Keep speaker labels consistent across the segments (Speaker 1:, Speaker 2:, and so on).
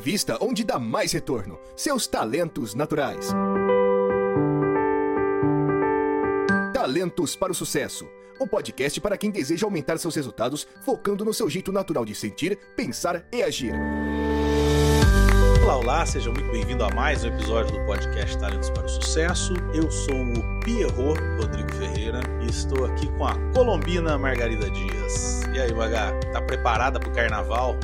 Speaker 1: Invista onde dá mais retorno. Seus talentos naturais. Talentos para o Sucesso. O podcast para quem deseja aumentar seus resultados, focando no seu jeito natural de sentir, pensar e agir.
Speaker 2: Olá, olá, seja muito bem-vindo a mais um episódio do podcast Talentos para o Sucesso. Eu sou o Pierrot Rodrigo Ferreira e estou aqui com a colombina Margarida Dias. E aí, Maga, tá preparada para o carnaval?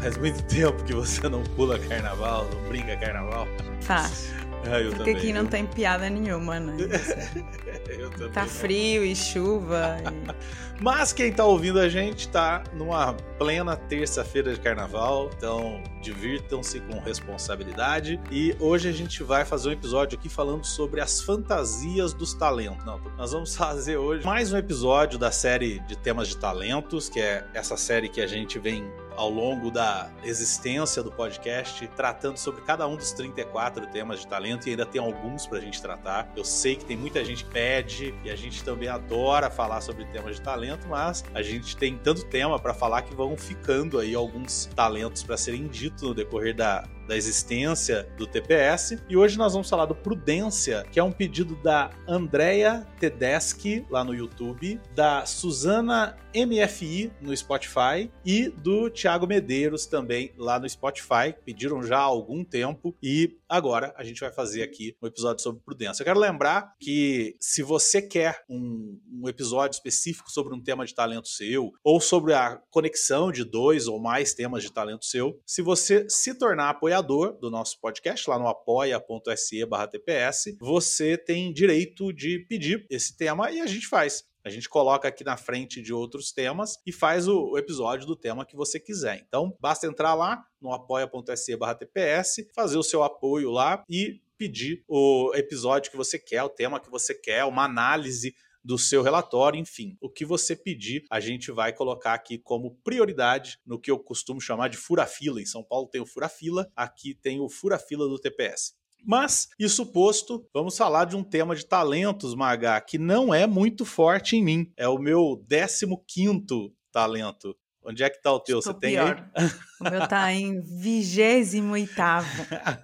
Speaker 2: Faz muito tempo que você não pula carnaval, não brinca carnaval.
Speaker 3: Faz.
Speaker 2: Ah, eu
Speaker 3: Porque
Speaker 2: também.
Speaker 3: aqui não tem piada nenhuma, né?
Speaker 2: Eu também
Speaker 3: Tá frio e chuva. e-
Speaker 2: Mas quem tá ouvindo a gente tá numa plena terça-feira de carnaval, então divirtam-se com responsabilidade. E hoje a gente vai fazer um episódio aqui falando sobre as fantasias dos talentos. Não, nós vamos fazer hoje mais um episódio da série de temas de talentos, que é essa série que a gente vem ao longo da existência do podcast, tratando sobre cada um dos 34 temas de talento e ainda tem alguns pra gente tratar. Eu sei que tem muita gente que pede e a gente também adora falar sobre temas de talento, mas a gente tem tanto tema pra falar que vão ficando aí alguns talentos pra serem ditos no decorrer da, da existência do TPS. E hoje nós vamos falar do Prudência, que é um pedido da Andrea Tedeschi lá no YouTube, da Suzana MFI no Spotify e do Thiago Medeiros também lá no Spotify. Pediram já há algum tempo e agora a gente vai fazer aqui um episódio sobre prudência. Eu quero lembrar que se você quer um, um episódio específico sobre um tema de talento seu ou sobre a conexão de dois ou mais temas de talento seu, se você se tornar apoiador do nosso podcast lá no apoia.se barra TPS, você tem direito de pedir esse tema e a gente faz. A gente coloca aqui na frente de outros temas e faz o, episódio do tema que você quiser. Então, basta entrar lá no apoia.se TPS, fazer o seu apoio lá e pedir o episódio que você quer, o tema que você quer, uma análise do seu relatório, enfim, o que você pedir, a gente vai colocar aqui como prioridade no que eu costumo chamar de fura-fila. Em São Paulo tem o fura-fila, aqui tem o fura-fila do TPS. Mas, isso posto, vamos falar de um tema de talentos, Maga, que não é muito forte em mim. É o meu 15 talento. Onde é que tá o teu?
Speaker 3: Estou
Speaker 2: Você tem
Speaker 3: pior.
Speaker 2: aí?
Speaker 3: O meu tá em 28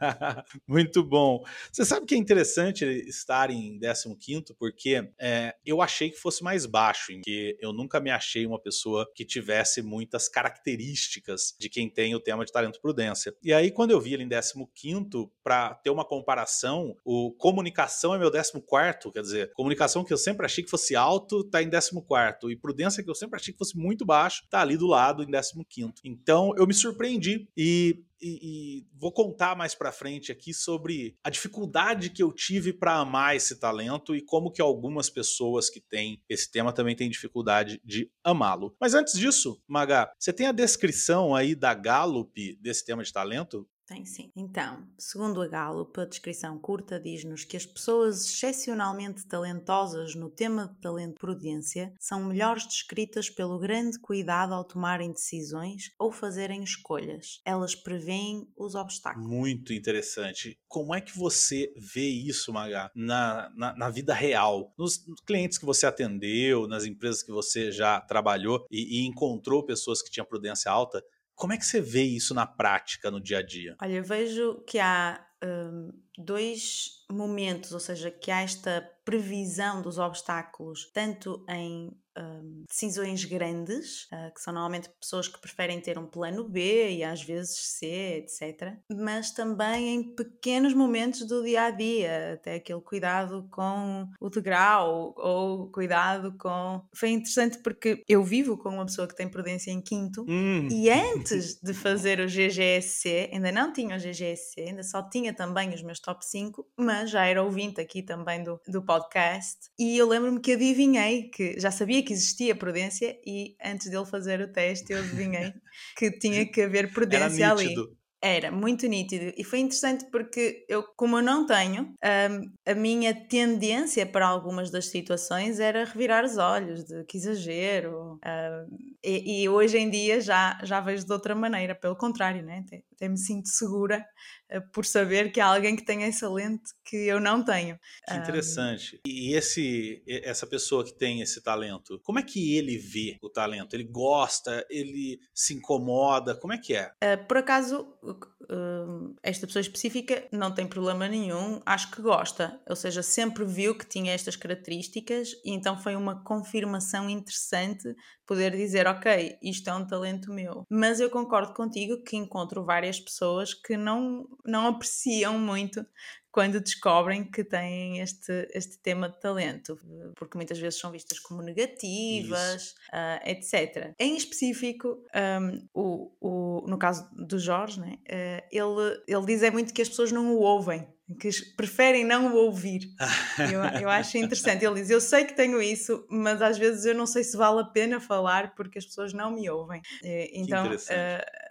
Speaker 2: Muito bom. Você sabe que é interessante estar em 15 porque é, eu achei que fosse mais baixo, porque eu nunca me achei uma pessoa que tivesse muitas características de quem tem o tema de talento prudência. E aí, quando eu vi ele em 15 para ter uma comparação, o comunicação é meu 14 quer dizer, comunicação que eu sempre achei que fosse alto, tá em 14 e prudência que eu sempre achei que fosse muito baixo, tá ali do lado em 15 Então, eu me surpreendi e e, e vou contar mais pra frente aqui sobre a dificuldade que eu tive para amar esse talento e como que algumas pessoas que têm esse tema também têm dificuldade de amá-lo. Mas antes disso, Maga, você tem a descrição aí da Gallup desse tema de talento?
Speaker 3: Tem sim. Então, segundo a Gallup, a descrição curta diz-nos que as pessoas excepcionalmente talentosas no tema de talento prudência são melhores descritas pelo grande cuidado ao tomarem decisões ou fazerem escolhas. Elas preveem os obstáculos.
Speaker 2: Muito interessante. Como é que você vê isso, Maga, na, na, na vida real? Nos clientes que você atendeu, nas empresas que você já trabalhou e, e encontrou pessoas que tinham prudência alta, como é que você vê isso na prática, no dia a dia?
Speaker 3: Olha, eu vejo que há hum, dois momentos, ou seja, que há esta previsão dos obstáculos, tanto em hum, decisões grandes, ah, que são normalmente pessoas que preferem ter um plano B e às vezes C, etc., mas também em pequenos momentos do dia a dia, até aquele cuidado com o degrau ou cuidado com. Foi interessante porque eu vivo com uma pessoa que tem prudência em quinto.
Speaker 2: Hum,
Speaker 3: E antes de fazer o GGSC, ainda não tinha o GGSC, ainda só tinha também os meus top 5, mas já era ouvinte aqui também do, do podcast. E eu lembro-me que adivinhei que já sabia que existia prudência e antes dele fazer o teste eu adivinhei que tinha que haver prudência ali. Era muito nítido e foi interessante porque eu, como eu não tenho, um, a minha tendência para algumas das situações era revirar os olhos, de que exagero. Um, e, e, hoje em dia já, já vejo de outra maneira, pelo contrário, né? até, até me sinto segura por saber que há alguém que tem essa lente que eu não tenho.
Speaker 2: Que interessante. Um, e esse, essa pessoa que tem esse talento, como é que ele vê o talento? Ele gosta, ele se incomoda, como é que é?
Speaker 3: Uh, por acaso uh, esta pessoa específica não tem problema nenhum, acho que gosta, ou seja, sempre viu que tinha estas características e então foi uma confirmação interessante poder dizer, ok, isto é um talento meu. Mas eu concordo contigo que encontro várias pessoas que não, não apreciam muito quando descobrem que têm este, este tema de talento, porque muitas vezes são vistas como negativas, uh, etc. Em específico, um, o, o, no caso do Jorge, né, uh, ele, ele diz é muito que as pessoas não o ouvem que preferem não o ouvir. eu, eu acho interessante. Ele diz: Eu sei que tenho isso, mas às vezes eu não sei se vale a pena falar porque as pessoas não me ouvem. Então uh,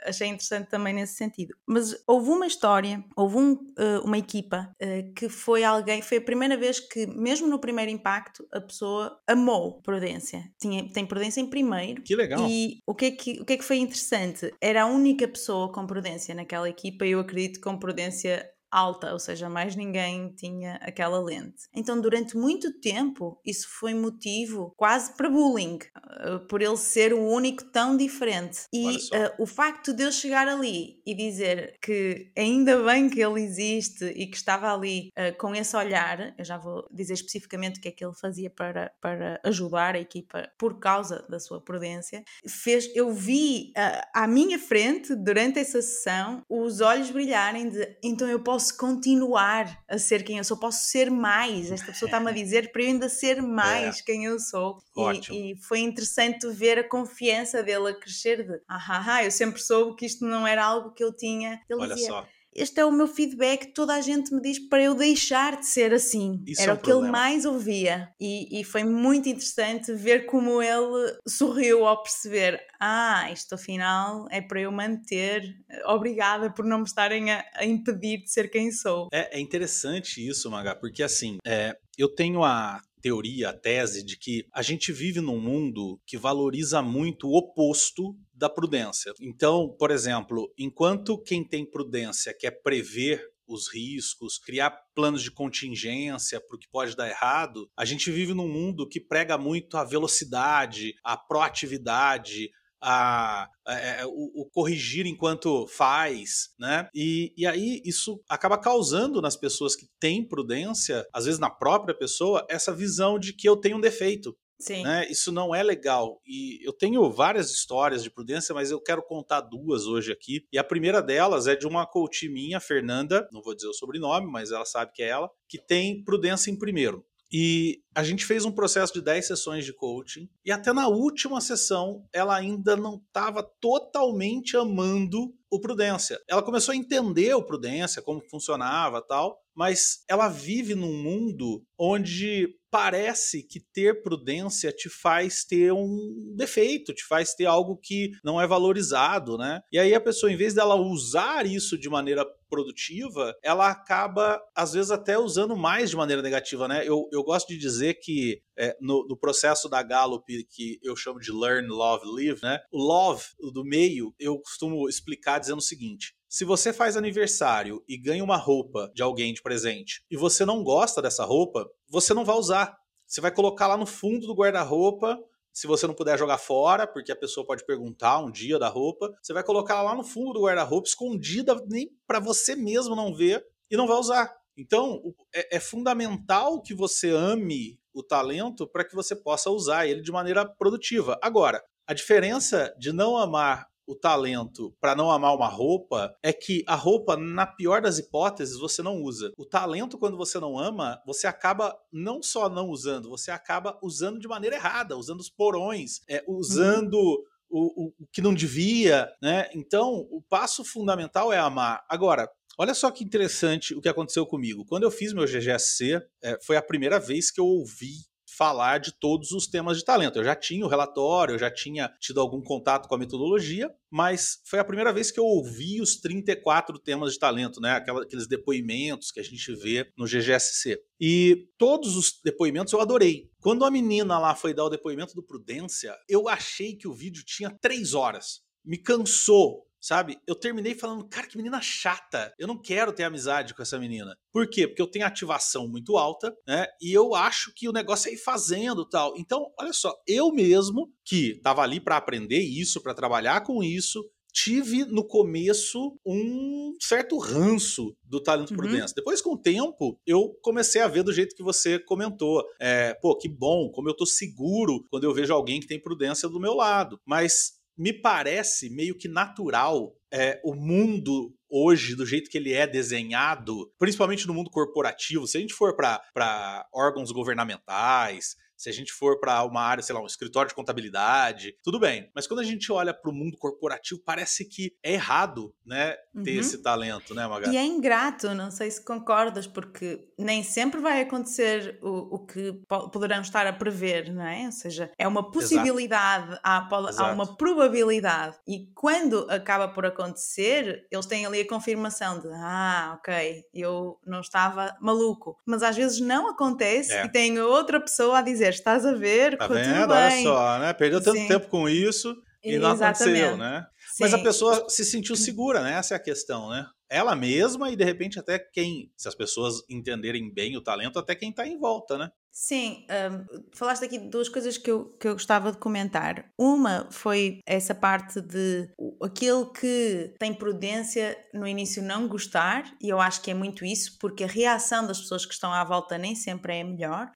Speaker 3: achei interessante também nesse sentido. Mas houve uma história, houve um, uh, uma equipa uh, que foi alguém, foi a primeira vez que, mesmo no primeiro impacto, a pessoa amou Prudência. Tinha, tem Prudência em primeiro.
Speaker 2: Que legal.
Speaker 3: E o que, é que, o que é que foi interessante? Era a única pessoa com Prudência naquela equipa, e eu acredito com Prudência alta, ou seja, mais ninguém tinha aquela lente. Então, durante muito tempo, isso foi motivo quase para bullying, uh, por ele ser o único tão diferente. E uh, o facto de eu chegar ali e dizer que ainda bem que ele existe e que estava ali uh, com esse olhar, eu já vou dizer especificamente o que é que ele fazia para, para ajudar a equipa por causa da sua prudência, fez, eu vi à minha frente, durante essa sessão, os olhos brilharem de então eu posso posso continuar a ser quem eu sou, posso ser mais. Esta pessoa está-me a dizer para eu ainda ser mais é. quem eu sou. E, e, foi interessante ver a confiança dele a crescer de ah, ah, eu sempre soube que isto não era algo que eu tinha. Ele
Speaker 2: Olha
Speaker 3: dizia,
Speaker 2: só
Speaker 3: este é o meu feedback, toda a gente me diz para eu deixar de ser assim. Isso Era é o que problema. ele mais ouvia. E, e, foi muito interessante ver como ele sorriu ao perceber: ah, isto afinal é para eu manter. Obrigada por não me estarem a, a impedir de ser quem sou.
Speaker 2: É, é interessante isso, Maga, porque assim, é, eu tenho a teoria, a tese de que a gente vive num mundo que valoriza muito o oposto da prudência. Então, por exemplo, enquanto quem tem prudência quer prever os riscos, criar planos de contingência para o que pode dar errado, a gente vive num mundo que prega muito a velocidade, a proatividade, a, a, é, é, o, o, corrigir enquanto faz, né? E, e aí isso acaba causando nas pessoas que têm prudência, às vezes na própria pessoa, essa visão de que eu tenho um defeito.
Speaker 3: Sim.
Speaker 2: Né? Isso não é legal. E eu tenho várias histórias de prudência, mas eu quero contar duas hoje aqui. E a primeira delas é de uma coach minha, Fernanda, não vou dizer o sobrenome, mas ela sabe que é ela, que tem prudência em primeiro. E a gente fez um processo de 10 sessões de coaching, e até na última sessão ela ainda não estava totalmente amando o Prudência. Ela começou a entender o Prudência, como funcionava tal, mas ela vive num mundo onde parece que ter prudência te faz ter um defeito, te faz ter algo que não é valorizado, né? E aí a pessoa, em vez dela usar isso de maneira produtiva, ela acaba, às vezes, até usando mais de maneira negativa, né? Eu, eu gosto de dizer que é, no, no, processo da Gallup, que eu chamo de Learn, Love, Live, né? O love, o do meio, eu costumo explicar dizendo o seguinte: se você faz aniversário e ganha uma roupa de alguém de presente e você não gosta dessa roupa, você não vai usar. Você vai colocar lá no fundo do guarda-roupa. Se você não puder jogar fora, porque a pessoa pode perguntar um dia da roupa, você vai colocar lá no fundo do guarda-roupa, escondida, nem para você mesmo não ver, e não vai usar. Então, é, é fundamental que você ame o talento para que você possa usar ele de maneira produtiva. Agora, a diferença de não amar o talento para não amar uma roupa é que a roupa, na pior das hipóteses, você não usa. O talento, quando você não ama, você acaba não só não usando, você acaba usando de maneira errada, usando os porões, é, usando. Uhum. O, o, o que não devia, né? Então, o passo fundamental é amar. Agora, Olha só que interessante o que aconteceu comigo. Quando eu fiz meu GGSC, é, foi a primeira vez que eu ouvi falar de todos os temas de talento. Eu já tinha o relatório, eu já tinha tido algum contato com a metodologia, mas foi a primeira vez que eu ouvi os 34 temas de talento, né? Aqueles depoimentos que a gente vê no GGSC. E todos os depoimentos eu adorei. Quando a menina lá foi dar o depoimento do Prudência, eu achei que o vídeo tinha três horas. Me cansou sabe? Eu terminei falando, cara, que menina chata. Eu não quero ter amizade com essa menina. Por quê? Porque eu tenho ativação muito alta, né? E eu acho que o negócio é ir fazendo tal. Então, olha só, eu mesmo que tava ali para aprender isso, para trabalhar com isso, tive no começo um certo ranço do talento uhum. dentro. Depois, com o tempo, eu comecei a ver do jeito que você comentou. É, pô, que bom, como eu tô seguro quando eu vejo alguém que tem prudência do meu lado. Mas me parece meio que natural é, o mundo hoje, do jeito que ele é desenhado, principalmente no mundo corporativo, se a gente for para órgãos governamentais, se a gente for para uma área, sei lá, um escritório de contabilidade, tudo bem. Mas quando a gente olha para o mundo corporativo, parece que é errado, né, ter uhum. esse talento, né, Magali?
Speaker 3: E é ingrato, não sei se concordas, porque nem sempre vai acontecer o, o que poderão estar a prever, não é? Ou seja, é uma possibilidade, há, há uma probabilidade. E quando acaba por acontecer, eles têm ali a confirmação de ah, ok, eu não estava maluco. Mas às vezes não acontece é. e tem outra pessoa a dizer dizer, estás a ver,
Speaker 2: tá vendo? Olha só, né? Perdeu tanto Sim. tempo com isso e não aconteceu, né? Sim. Mas a pessoa se sentiu segura, né? Essa é a questão, né? Ela mesma e de repente até quem, se as pessoas entenderem bem o talento, até quem está em volta, né?
Speaker 3: Sim, um, falaste aqui duas coisas que eu, que eu gostava de comentar. Uma foi essa parte de aquele que tem prudência no início não gostar, e eu acho que é muito isso, porque a reação das pessoas que estão à volta nem sempre é a melhor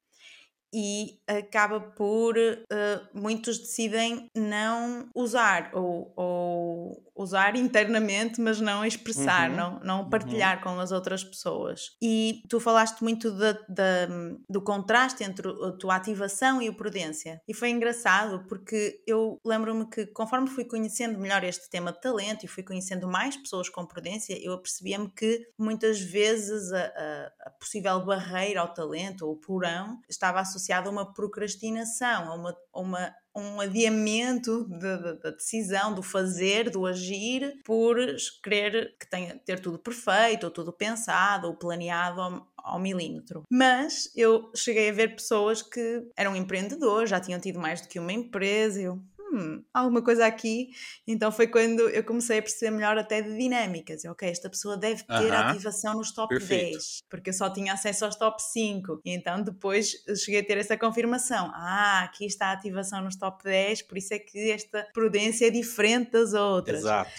Speaker 3: e acaba por uh, muitos decidem não usar ou, ou, usar internamente, mas não expressar, uhum. não, não uhum. partilhar uhum. com as outras pessoas. E tu falaste muito de, de, do contraste entre a tua ativação e o prudência. E foi engraçado porque eu lembro-me que conforme fui conhecendo melhor este tema de talento e fui conhecendo mais pessoas com prudência, eu apercebia-me que muitas vezes a, a, a possível barreira ao talento ou porão estava associada associado a uma procrastinação, a uma, a uma um adiamento da decisão, do fazer, do agir, por querer que tenha, ter tudo perfeito, ou tudo pensado, ou planeado ao, ao milímetro. Mas eu cheguei a ver pessoas que eram empreendedores, já tinham tido mais do que uma empresa, eu, hum, alguma coisa aqui. Então foi quando eu comecei a perceber melhor até de dinâmicas. Ok, esta pessoa deve ter uh -huh. ativação nos top Perfeito. 10, porque eu só tinha acesso aos top 5. E então depois cheguei a ter essa confirmação. Ah, aqui está a ativação nos top 10, por isso é que esta prudência é diferente das outras.
Speaker 2: Exato.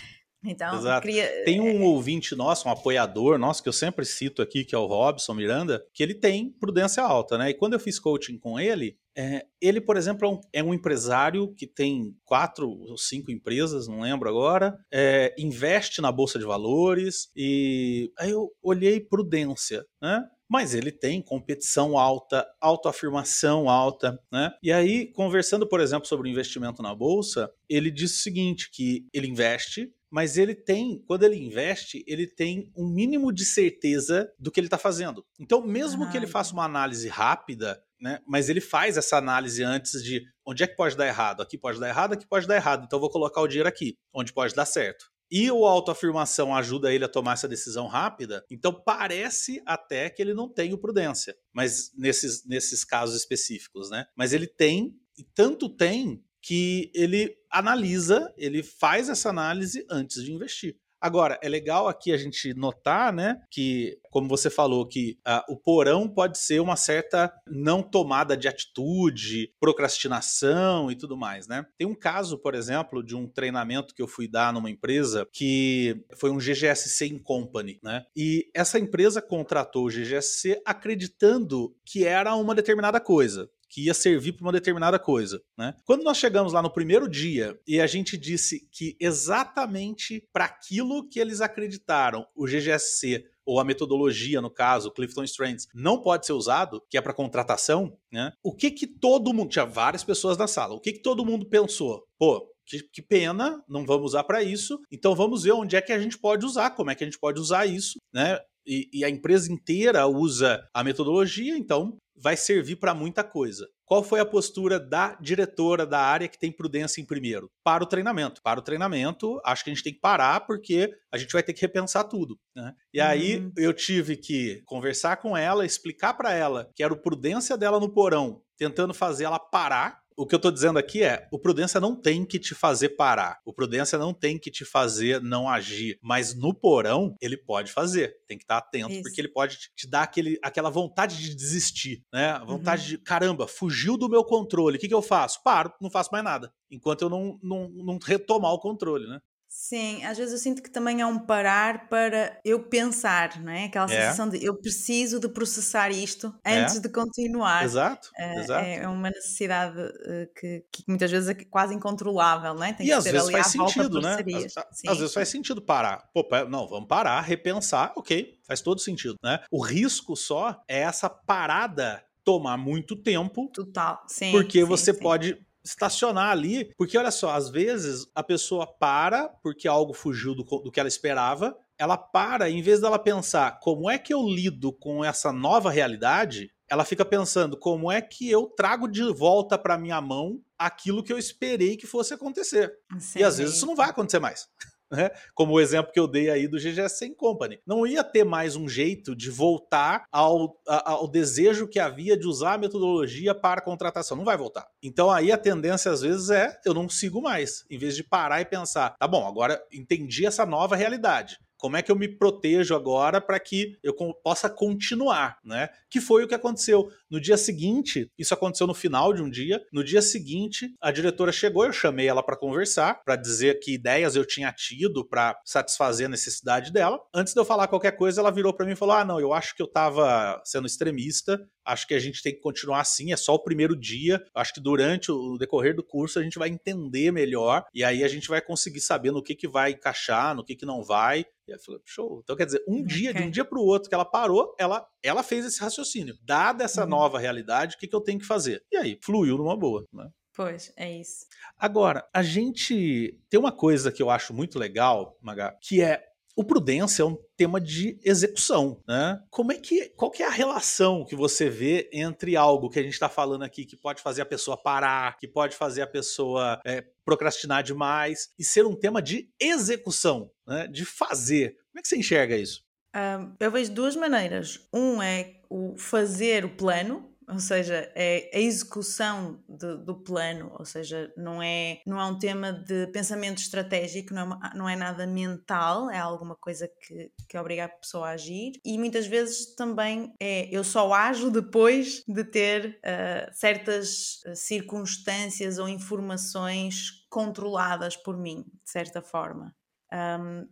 Speaker 2: Então, Exato. Queria... Tem um eh, ouvinte nosso, um apoiador nosso, que eu sempre cito aqui, que é o Robson Miranda, que ele tem prudência alta, né? E quando eu fiz coaching com ele, é, ele, por exemplo, é um, é um, empresário que tem quatro ou cinco empresas, não lembro agora, é, investe na Bolsa de Valores, e aí eu olhei prudência, né? mas ele tem competição alta, autoafirmação alta, né? E aí, conversando, por exemplo, sobre o investimento na bolsa, ele disse o seguinte: que ele investe, mas ele tem, quando ele investe, ele tem um mínimo de certeza do que ele está fazendo. Então, mesmo ah, que ele faça uma análise rápida, né, mas ele faz essa análise antes de onde é que pode dar errado, aqui pode dar errado, aqui pode dar errado, então vou colocar o dinheiro aqui, onde pode dar certo. E o autoafirmação ajuda ele a tomar essa decisão rápida, então parece até que ele não tem o prudência, mas nesses, nesses casos específicos, né? Mas ele tem, e tanto tem que ele analisa, ele faz essa análise antes de investir. Agora, é legal aqui a gente notar, né, que, como você falou, que uh, o porão pode ser uma certa não tomada de atitude, procrastinação e tudo mais, né? Tem um caso, por exemplo, de um treinamento que eu fui dar numa empresa que foi um GGSC in company, né? E essa empresa contratou o GGSC acreditando que era uma determinada coisa que ia servir para uma determinada coisa. Né? Quando nós chegamos lá no primeiro dia e a gente disse que exatamente para aquilo que eles acreditaram, o GGSC ou a metodologia, no caso, Clifton Strengths, não pode ser usado, que é para contratação, né? O que que todo mundo, tinha várias pessoas na sala, o que que todo mundo pensou? Pô, que, que, pena, não vamos usar para isso. Então vamos ver onde é que a gente pode usar, como é que a gente pode usar isso, né? E, e a empresa inteira usa a metodologia, então vai servir para muita coisa. qual foi a postura da diretora da área que tem prudência em primeiro? Para o treinamento. Para o treinamento, acho que a gente tem que parar porque a gente vai ter que repensar tudo. Né? E aí uhum. eu tive que conversar com ela, explicar para ela que era o prudência dela no porão, tentando fazer ela parar o que eu estou dizendo aqui é: o prudência não tem que te fazer parar, o prudência não tem que te fazer não agir, mas no porão ele pode fazer. Tem que estar atento, Isso. porque ele pode te dar aquele, aquela vontade de desistir, né? A vontade uhum. de, caramba, fugiu do meu controle, o que, que eu faço? Paro, não faço mais nada, enquanto eu não, não, não retomar o controle, né?
Speaker 3: Sim, às vezes eu sinto que também é um parar para eu pensar, não é? Aquela é. sensação de eu preciso de processar isto é. antes é. de continuar.
Speaker 2: Exato, uh, exato.
Speaker 3: É uma necessidade uh, que, que, muitas vezes é quase incontrolável, não é?
Speaker 2: Tem e às vezes faz sentido, né? Às, às, vezes faz sentido parar. Pô, não, vamos parar, repensar, ok, faz todo sentido, né? O risco só é essa parada tomar muito tempo.
Speaker 3: Total, sim.
Speaker 2: Porque
Speaker 3: sim,
Speaker 2: você
Speaker 3: sim.
Speaker 2: pode estacionar ali, porque olha só, às vezes a pessoa para porque algo fugiu do, do que ela esperava, ela para, em vez dela pensar como é que eu lido com essa nova realidade, ela fica pensando como é que eu trago de volta para minha mão aquilo que eu esperei que fosse acontecer. Sim, e às vezes isso não vai acontecer mais né? Como o exemplo que eu dei aí do GGS Company. Não ia ter mais um jeito de voltar ao, ao desejo que havia de usar a metodologia para a contratação. Não vai voltar. Então aí a tendência às vezes é eu não sigo mais, em vez de parar e pensar, tá bom, agora entendi essa nova realidade. Como é que eu me protejo agora para que eu possa continuar, né? Que foi o que aconteceu. No dia seguinte, isso aconteceu no final de um dia. No dia seguinte, a diretora chegou, eu chamei ela para conversar, para dizer que ideias eu tinha tido para satisfazer a necessidade dela. Antes de eu falar qualquer coisa, ela virou para mim e falou: "Ah, não, eu acho que eu estava sendo extremista Acho que a gente tem que continuar assim, é só o primeiro dia. Acho que durante o decorrer do curso a gente vai entender melhor e aí a gente vai conseguir saber no que, que vai encaixar, no que, que não vai. E eu falei, show. Então quer dizer, um okay. dia, de um dia para o outro que ela parou, ela, ela fez esse raciocínio. Dada essa uhum. nova realidade, o que, que eu tenho que fazer? E aí, fluiu numa boa, né?
Speaker 3: Pois, é isso.
Speaker 2: Agora, a gente tem uma coisa que eu acho muito legal, Maga, que é o prudência é um tema de execução, né? Como é que, qual que é a relação que você vê entre algo que a gente está falando aqui que pode fazer a pessoa parar, que pode fazer a pessoa é, procrastinar demais e ser um tema de execução, né? De fazer. Como é que você enxerga isso?
Speaker 3: Um, eu vejo duas maneiras. Um é o fazer o plano, ou seja, é a execução de, do plano, ou seja, não é, não é um tema de pensamento estratégico, não é, uma, não é nada mental, é alguma coisa que, que obriga a pessoa a agir e muitas vezes também é eu só ajo depois de ter uh, certas ah, circunstâncias ou informações controladas por mim, de certa forma. Um,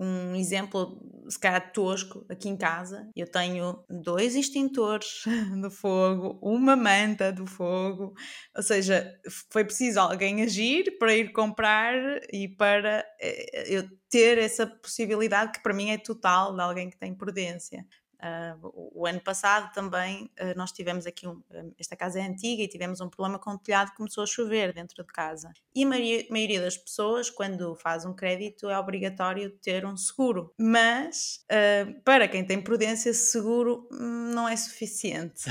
Speaker 3: um, exemplo, se calhar tosco, aqui em casa, eu tenho dois extintores do fogo, uma manta do fogo, ou seja, foi preciso alguém agir para ir comprar e para eh, eu ter essa possibilidade que para mim é total de alguém que tem prudência. Uh, o ano passado também uh, nós tivemos aqui, um, esta casa é antiga e tivemos um problema com o telhado, começou a chover dentro de casa. E a maioria, maioria das pessoas, quando faz um crédito, é obrigatório ter um seguro. Mas uh, para quem tem prudência, seguro hum, não é suficiente.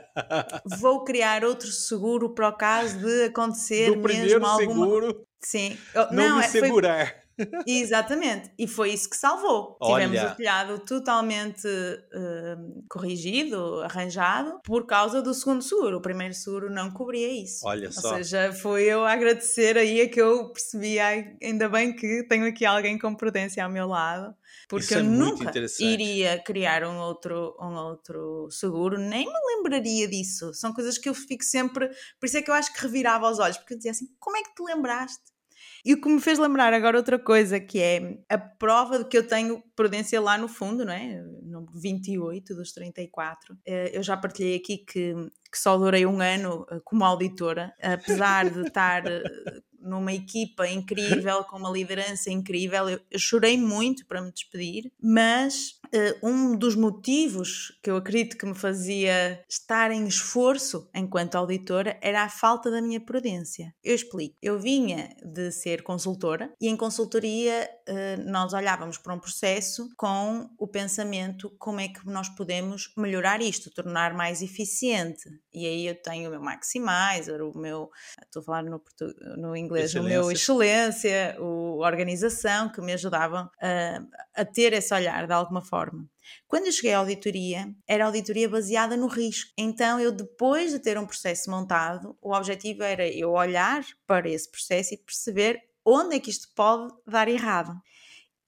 Speaker 3: Vou criar outro seguro para o caso de acontecer
Speaker 2: Do mesmo alguma... seguro.
Speaker 3: Sim.
Speaker 2: Não, não me é, segurar. Foi
Speaker 3: Exatamente, e foi isso que salvou. Olha. Tivemos o telhado totalmente uh, corrigido, arranjado, por causa do segundo seguro. O primeiro seguro não cobria isso.
Speaker 2: Olha
Speaker 3: Ou
Speaker 2: só.
Speaker 3: Ou seja, foi eu a agradecer aí a que eu percebi, ainda bem que tenho aqui alguém com prudência ao meu lado, porque
Speaker 2: isso
Speaker 3: eu
Speaker 2: é
Speaker 3: nunca iria criar um outro, um outro seguro, nem me lembraria disso. São coisas que eu fico sempre. Por isso é que eu acho que revirava os olhos, porque eu dizia assim: como é que te lembraste? E o que me fez lembrar agora outra coisa, que é a prova de que eu tenho prudência lá no fundo, não é? No 28 dos 34. Eh, eu já partilhei aqui que, que só durei um ano eh, como auditora, apesar de estar eh, numa equipa incrível, com uma liderança incrível. Eu, eu, chorei muito para me despedir, mas uh, um dos motivos que eu acredito que me fazia estar em esforço enquanto auditora era a falta da minha prudência. Eu explico. Eu vinha de ser consultora e em consultoria uh, nós olhávamos para um processo com o pensamento como é que nós podemos melhorar isto, tornar mais eficiente. E aí eu tenho o meu maximizer, o meu, estou a falar no, no inglês, excelência. o meu excelência, o organização, que me ajudavam a, a ter esse olhar de alguma forma. Quando eu cheguei à auditoria, era auditoria baseada no risco. Então, eu depois de ter um processo montado, o objetivo era eu olhar para esse processo e perceber onde é que isto pode dar errado.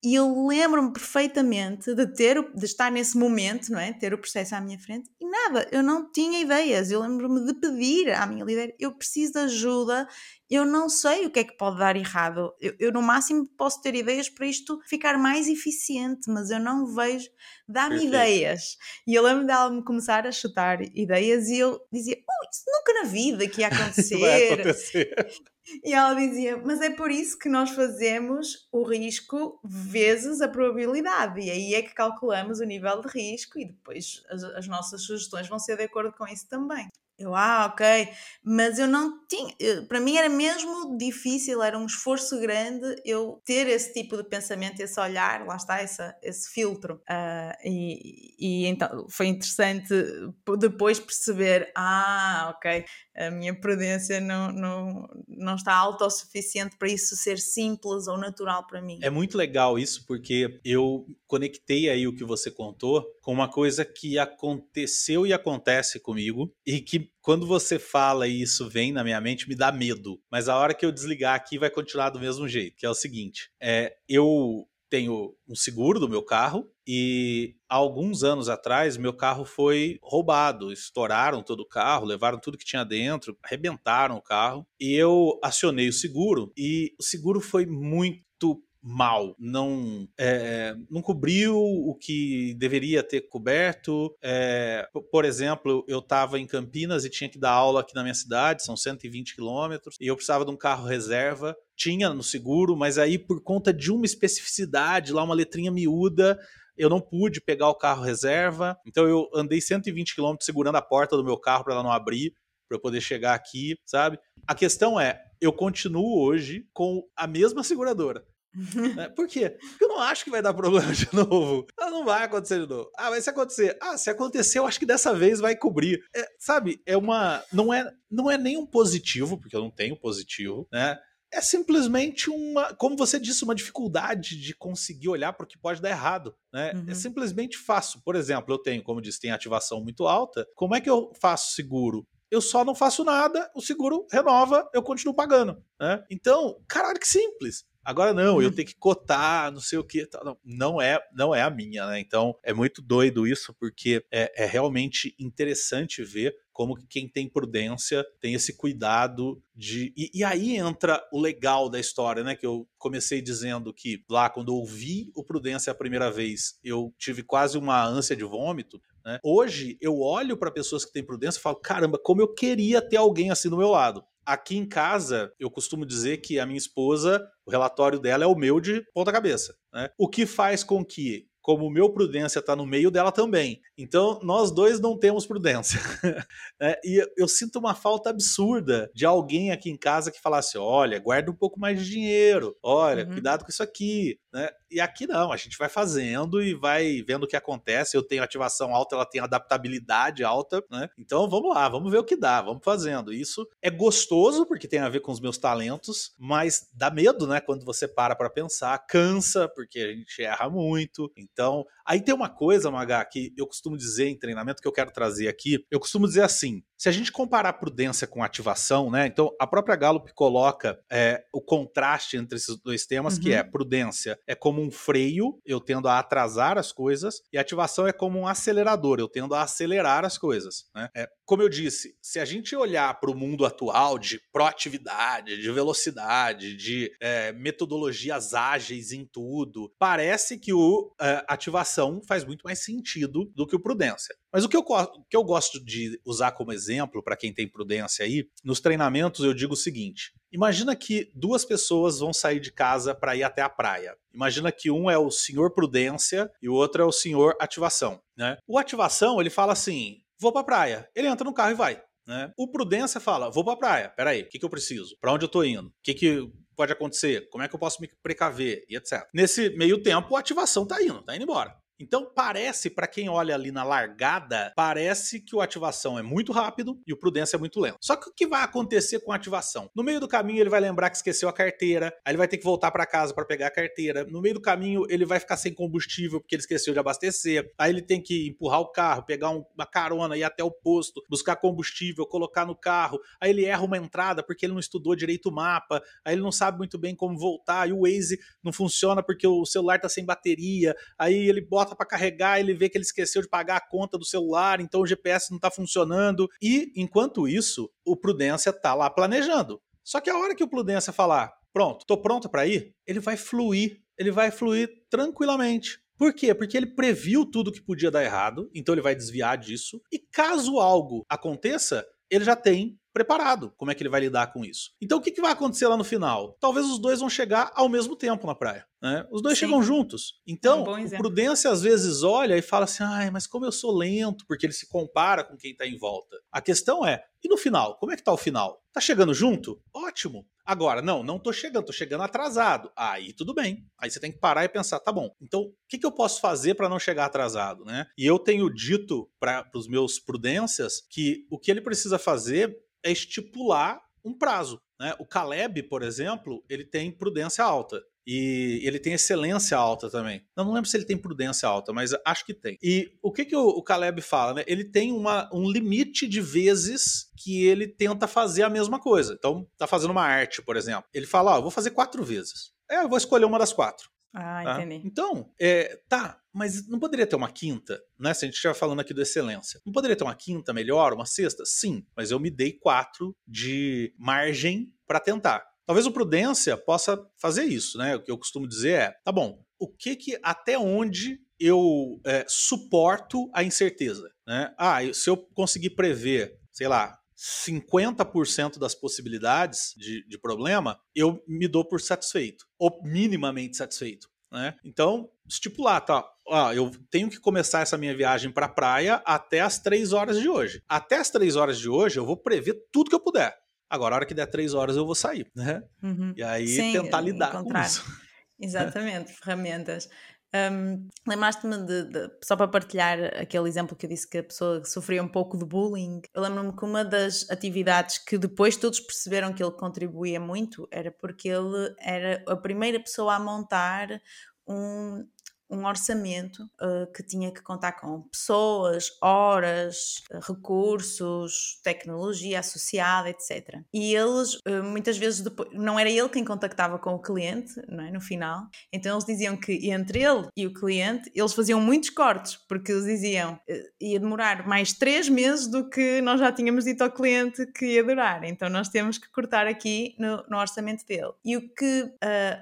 Speaker 3: E eu lembro-me perfeitamente de ter de estar nesse momento, não é? Ter o processo à minha frente e nada, eu não tinha ideias. Eu lembro-me de pedir à minha líder: eu preciso de ajuda, eu não sei o que é que pode dar errado. Eu, eu no máximo posso ter ideias para isto ficar mais eficiente, mas eu não vejo. Dá-me ideias. E eu lembro dela me começar a chutar ideias e eu dizia: oh, isso nunca na vida que ia acontecer.
Speaker 2: Acontecer.
Speaker 3: E ela dizia: Mas é por isso que nós fazemos o risco vezes a probabilidade, e aí é que calculamos o nível de risco, e depois as, as nossas sugestões vão ser de acordo com isso também. Eu, ah, ok, mas eu não tinha, para mim era mesmo difícil, era um esforço grande eu ter esse tipo de pensamento, esse olhar, lá está, essa, esse filtro. Uh, e, e então foi interessante depois perceber, ah, ok, a minha prudência não, não, não está autossuficiente para isso ser simples ou natural para mim.
Speaker 2: É muito legal isso, porque eu conectei aí o que você contou com uma coisa que aconteceu e acontece comigo, e que quando você fala e isso vem na minha mente, me dá medo. Mas a hora que eu desligar aqui vai continuar do mesmo jeito, que é o seguinte: é, eu tenho um seguro do meu carro e há alguns anos atrás meu carro foi roubado, estouraram todo o carro, levaram tudo que tinha dentro, arrebentaram o carro e eu acionei o seguro e o seguro foi muito mal, não, é, não cobriu o que deveria ter coberto. É, por exemplo, eu estava em Campinas e tinha que dar aula aqui na minha cidade, são 120 quilômetros, e eu precisava de um carro reserva. Tinha no seguro, mas aí por conta de uma especificidade, lá uma letrinha miúda, eu não pude pegar o carro reserva. Então eu andei 120 quilômetros segurando a porta do meu carro para ela não abrir, para eu poder chegar aqui, sabe? A questão é, eu continuo hoje com a mesma seguradora. Né? Por quê? Porque eu não acho que vai dar problema de novo. Não vai acontecer de novo. Ah, mas se acontecer. Ah, se acontecer, eu acho que dessa vez vai cobrir. É, sabe, é uma. Não é, não é nem um positivo, porque eu não tenho positivo, né? É simplesmente uma, como você disse, uma dificuldade de conseguir olhar para o que pode dar errado. Né? É uhum. É simplesmente fácil. Por exemplo, eu tenho, como disse, tem ativação muito alta. Como é que eu faço seguro? eu só não faço nada, o seguro renova, eu continuo pagando. Né? Então, caralho, que simples. Agora não, eu uhum. tenho que cotar, não sei o que. Não, não é, não é a minha, né? Então é muito doido isso, porque é, é realmente interessante ver como que quem tem prudência tem esse cuidado de. E, e, aí entra o legal da história, né? Que eu comecei dizendo que lá, quando eu ouvi o Prudência a primeira vez, eu tive quase uma ânsia de vômito. Né? Hoje eu olho para pessoas que têm prudência e falo: caramba, como eu queria ter alguém assim do meu lado. Aqui em casa, eu costumo dizer que a minha esposa, o relatório dela é o meu de ponta cabeça. Né? O que faz com que como o meu prudência está no meio dela também. Então, nós dois não temos prudência. é, e eu sinto uma falta absurda de alguém aqui em casa que falasse: olha, guarda um pouco mais de dinheiro, olha, uhum. cuidado com isso aqui. Né? E aqui não, a gente vai fazendo e vai vendo o que acontece. Eu tenho ativação alta, ela tem adaptabilidade alta, né? Então vamos lá, vamos ver o que dá, vamos fazendo. Isso é gostoso porque tem a ver com os meus talentos, mas dá medo, né? Quando você para para pensar, cansa porque a gente erra muito. Então, aí tem uma coisa, Magá, que eu costumo dizer em treinamento que eu quero trazer aqui. Eu costumo dizer assim: se a gente comparar prudência com ativação, né? Então, a própria Gallup coloca é, o contraste entre esses dois temas, uhum. que é prudência é como um freio, eu tendo a atrasar as coisas, e ativação é como um acelerador, eu tendo a acelerar as coisas. Né? É, como eu disse, se a gente olhar para o mundo atual de proatividade, de velocidade, de é, metodologias ágeis em tudo, parece que o é, faz muito mais sentido do que o prudência. Mas o que eu, o que eu gosto de usar como exemplo para quem tem prudência aí. Nos treinamentos eu digo o seguinte: imagina que duas pessoas vão sair de casa para ir até a praia. Imagina que um é o senhor prudência e o outro é o senhor ativação, né? O ativação, ele fala assim: "Vou para a praia". Ele entra no carro e vai. Né? O Prudência fala: vou para a praia, peraí, o que, que eu preciso? Para onde eu tô indo? O que, que pode acontecer? Como é que eu posso me precaver? E etc. Nesse meio tempo, a ativação tá indo, tá indo embora. Então parece, para quem olha ali na largada, parece que o ativação é muito rápido e o prudência é muito lento. Só que o que vai acontecer com a ativação? No meio do caminho ele vai lembrar que esqueceu a carteira, aí ele vai ter que voltar para casa para pegar a carteira. No meio do caminho ele vai ficar sem combustível porque ele esqueceu de abastecer. Aí ele tem que empurrar o carro, pegar uma carona, ir até o posto, buscar combustível, colocar no carro. Aí ele erra uma entrada porque ele não estudou direito o mapa. Aí ele não sabe muito bem como voltar. E o Waze não funciona porque o celular tá sem bateria. Aí ele bota bota para carregar, ele vê que ele esqueceu de pagar a conta do celular, então o GPS não está funcionando. E, enquanto isso, o Prudência está lá planejando. Só que a hora que o Prudência falar, pronto, tô pronto para ir, ele vai fluir, ele vai fluir tranquilamente. Por quê? Porque ele previu tudo que podia dar errado, então ele vai desviar disso. E caso algo aconteça, ele já tem preparado como é que ele vai lidar com isso. Então o que, que vai acontecer lá no final? Talvez os dois vão chegar ao mesmo tempo na praia. Né? Os dois Sim. chegam juntos. Então, um o Prudência às vezes olha e fala assim: ai, mas como eu sou lento, porque ele se compara com quem está em volta. A questão é: e no final? Como é que tá o final? Tá chegando junto? Ótimo. Agora, não, não tô chegando, tô chegando atrasado. Aí tudo bem. Aí você tem que parar e pensar, tá bom, então o que, que eu posso fazer para não chegar atrasado, né? E eu tenho dito para os meus prudências que o que ele precisa fazer é estipular um prazo. Né? O Caleb, por exemplo, ele tem prudência alta. E ele tem excelência alta também. Eu não lembro se ele tem prudência alta, mas acho que tem. E o que, que o, o Caleb fala? Né? Ele tem uma, um limite de vezes que ele tenta fazer a mesma coisa. Então, tá fazendo uma arte, por exemplo. Ele fala: Ó, oh, vou fazer quatro vezes. É, eu vou escolher uma das quatro.
Speaker 3: Ah, tá? entendi.
Speaker 2: Então, é, tá, mas não poderia ter uma quinta, né? Se a gente estiver falando aqui do excelência. Não poderia ter uma quinta melhor, uma sexta? Sim, mas eu me dei quatro de margem para tentar. Talvez o Prudência possa fazer isso, né? O que eu costumo dizer é, tá bom, o que que, até onde eu é, suporto a incerteza, né? Ah, se eu conseguir prever, sei lá, 50% das possibilidades de, de problema, eu me dou por satisfeito, ou minimamente satisfeito. Né? Então, estipular, tá? Eu tenho que começar essa minha viagem para a praia até as 3 horas de hoje. Até as 3 horas de hoje, eu vou prever tudo que eu puder. Agora, a hora que der 3 horas, eu vou sair, né? Uhum. E aí, Sim, tentar lidar com isso.
Speaker 3: Exatamente, ferramentas. Um, Lembraste-me de, de, só para partilhar aquele exemplo que eu disse que a pessoa sofria um pouco de bullying. Eu lembro-me que uma das atividades que depois todos perceberam que ele contribuía muito era porque ele era a primeira pessoa a montar um, um orçamento uh, que tinha que contar com pessoas, horas, recursos, tecnologia associada, etc. E eles, uh, muitas vezes, depois, não era ele quem contactava com o cliente, é? no final, então eles diziam que entre ele e o cliente, eles faziam muitos cortes, porque eles diziam uh, ia demorar mais três meses do que nós já tínhamos dito ao cliente que ia durar, então nós temos que cortar aqui no, no orçamento dele. E o que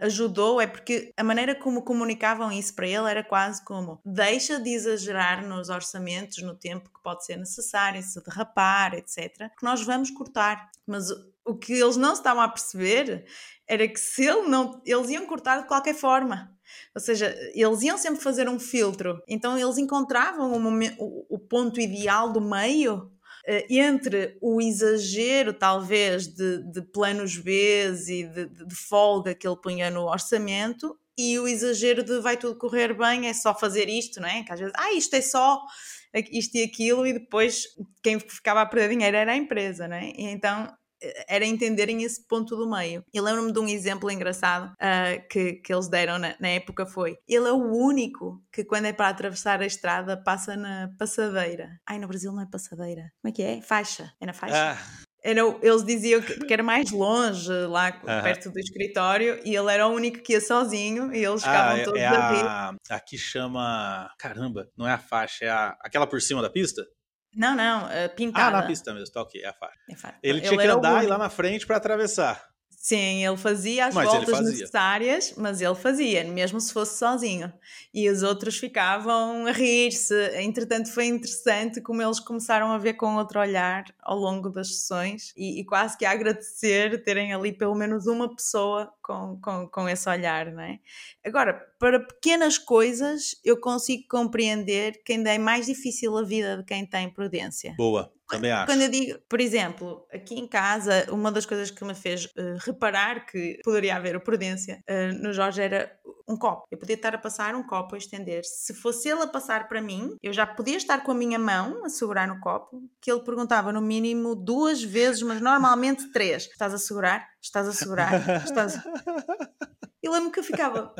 Speaker 3: ajudou é porque a maneira como comunicavam isso para ele era quase como deixa de exagerar nos orçamentos no tempo que pode ser necessário, se derrapar, etc. Que nós vamos cortar. Mas o que eles não estavam a perceber era que se ele não, eles iam cortar de qualquer forma. Ou seja, eles iam sempre fazer um filtro. Então eles encontravam o, momento, o, ponto ideal do meio Uh, entre o exagero, talvez, de, de planos B e de, de, folga que ele punha no orçamento e o exagero de vai tudo correr bem, é só fazer isto, não é? Que às vezes, ah, isto é só isto e aquilo, e depois quem ficava a perder dinheiro era a empresa, não é? E então eh, era entenderem esse ponto do meio. E lembro-me de um exemplo engraçado uh, que, que eles deram na, na, época foi, ele é o único que quando é para atravessar a estrada passa na passadeira. Ai, no Brasil não é passadeira. Como é que é? Faixa. É na faixa? Ah. Era, eles diziam que, era mais longe, lá perto do escritório, e ele era o único que ia sozinho, e eles ficavam ah, é, todos é a,
Speaker 2: a Aqui chama. Caramba, não é a faixa, é a, aquela por cima da pista?
Speaker 3: Não, não, pintada.
Speaker 2: Ah, na pista mesmo, tá ok, é a faixa. É ele tinha que andar e lá na frente para atravessar.
Speaker 3: Sim, ele fazia as
Speaker 2: Mas
Speaker 3: voltas
Speaker 2: fazia.
Speaker 3: necessárias, mas ele fazia, mesmo se fosse sozinho. E os outros ficavam a rir-se. Entretanto, foi interessante como eles começaram a ver com outro olhar ao longo das sessões e, e quase que a agradecer terem ali pelo menos uma pessoa com, com, com esse olhar, não é? Agora, para pequenas coisas, eu consigo compreender que ainda é mais difícil a vida de quem tem prudência.
Speaker 2: Boa, também acho.
Speaker 3: Quando eu digo, por exemplo, aqui em casa, uma das coisas que me fez uh, reparar que poderia haver prudência uh, no Jorge era um copo. Eu podia estar a passar um copo a estender. Se fosse ele a passar para mim, eu já podia estar com a minha mão a segurar no copo, que ele perguntava no mínimo duas vezes, mas normalmente três. Estás a segurar? Estás a segurar? Estás... Eu lembro que eu ficava,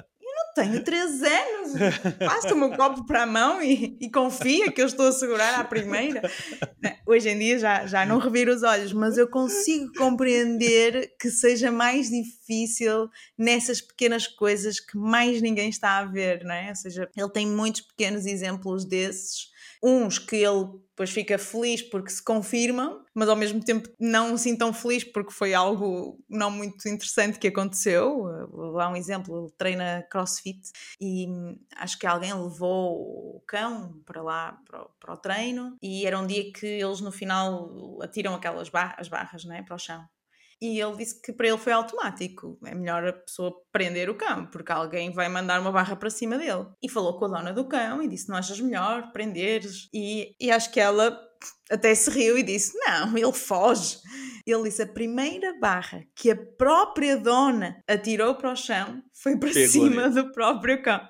Speaker 3: tenho três anos, passa-me o copo para a mão e, e, confia que eu estou a segurar à primeira. Hoje em dia já, já não reviro os olhos, mas eu consigo compreender que seja mais difícil nessas pequenas coisas que mais ninguém está a ver, não é? Ou seja, ele tem muitos pequenos exemplos desses uns que ele depois fica feliz porque se confirmam, mas ao mesmo tempo não assim tão feliz porque foi algo não muito interessante que aconteceu. Dar um exemplo: ele treina crossfit e acho que alguém levou o cão para lá, para o, para o treino, e era um dia que eles no final atiram aquelas as barras né, para o chão. E ele disse que para ele foi automático. É melhor a pessoa prender o cão, porque alguém vai mandar uma barra para cima dele. E falou com a dona do cão e disse: Não achas melhor prenderes? E, e acho que ela até se riu e disse: Não, ele foge. Ele disse: a primeira barra que a própria dona atirou para o chão foi para cima ali. do próprio cão.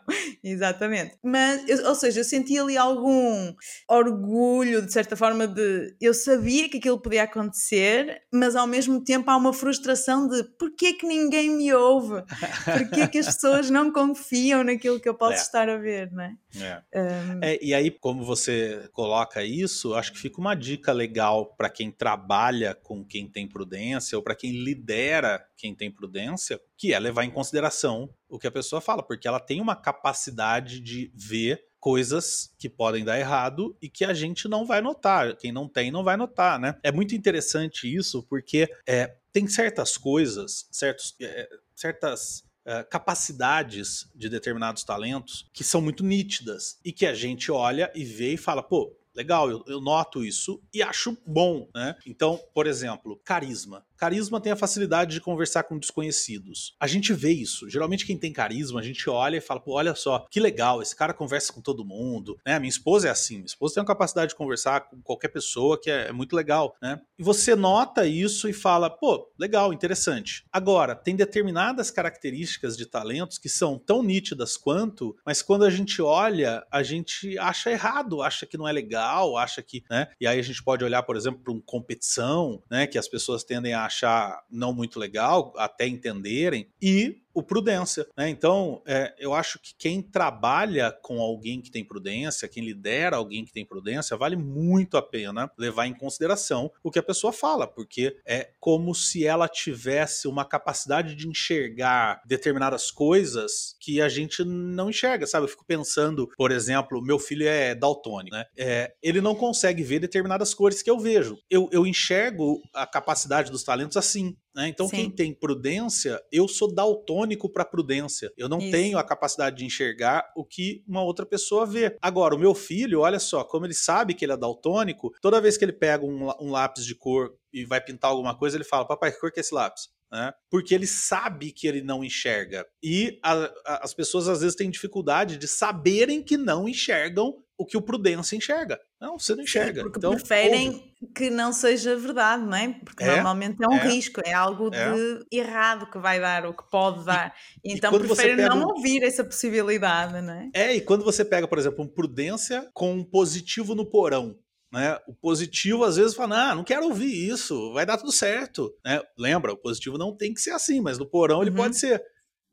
Speaker 3: Exatamente. Mas, eu, ou seja, eu senti ali algum orgulho, de certa forma, de. Eu sabia que aquilo podia acontecer, mas ao mesmo tempo há uma frustração de porquê que ninguém me ouve? Porquê que as pessoas não confiam naquilo que eu posso é. estar a ver, não é?
Speaker 2: É. Um... é. E aí, como você coloca isso, acho que fica uma dica legal para quem trabalha com quem tem prudência ou para quem lidera quem tem prudência, que é levar em consideração o que a pessoa fala, porque ela tem uma capacidade de ver coisas que podem dar errado e que a gente não vai notar. Quem não tem, não vai notar, né? É muito interessante isso, porque é, tem certas coisas, certos, é, certas Uh, capacidades de determinados talentos que são muito nítidas e que a gente olha e vê e fala, pô, legal, eu, eu noto isso e acho bom, né? Então, por exemplo, carisma. Carisma tem a facilidade de conversar com desconhecidos. A gente vê isso. Geralmente quem tem carisma, a gente olha e fala, pô, olha só, que legal, esse cara conversa com todo mundo, né? Minha esposa é assim, minha esposa tem a capacidade de conversar com qualquer pessoa, que é, é muito legal, né? E você nota isso e fala, pô, legal, interessante. Agora, tem determinadas características de talentos que são tão nítidas quanto, mas quando a gente olha, a gente acha errado, acha que não é legal, acha que, né? E aí a gente pode olhar, por exemplo, para uma competição, né? Que as pessoas tendem a achar não muito legal, até entenderem, e o prudência. Né? Então, é, eu acho que quem trabalha com alguém que tem prudência, quem lidera alguém que tem prudência, vale muito a pena levar em consideração o que a pessoa fala, porque é como se ela tivesse uma capacidade de enxergar determinadas coisas que a gente não enxerga, sabe? Eu fico pensando, por exemplo, meu filho é daltônico, né? É, ele não consegue ver determinadas cores que eu vejo. Eu, eu enxergo a capacidade dos talentos assim. Né? Então, Sim. quem tem prudência, eu sou daltônico para prudência. Eu não Isso. tenho a capacidade de enxergar o que uma outra pessoa vê. Agora, o meu filho, olha só, como ele sabe que ele é daltônico, toda vez que ele pega um, um lápis de cor e vai pintar alguma coisa, ele fala: Papai, que cor que é esse lápis? Né? Porque ele sabe que ele não enxerga. E a, a, as pessoas às vezes têm dificuldade de saberem que não enxergam o que o Prudência enxerga. Não, você não enxerga.
Speaker 3: Porque
Speaker 2: então,
Speaker 3: preferem ouve. que não seja verdade, não é? Porque é, normalmente é um é, risco, é algo é. de errado que vai dar, ou que pode dar. E, então e preferem não um... ouvir essa possibilidade, não é?
Speaker 2: É, e quando você pega, por exemplo, um Prudência com um positivo no porão, né? O positivo às vezes fala: ah, não quero ouvir isso, vai dar tudo certo. Né? Lembra, o positivo não tem que ser assim, mas no porão uhum. ele pode ser.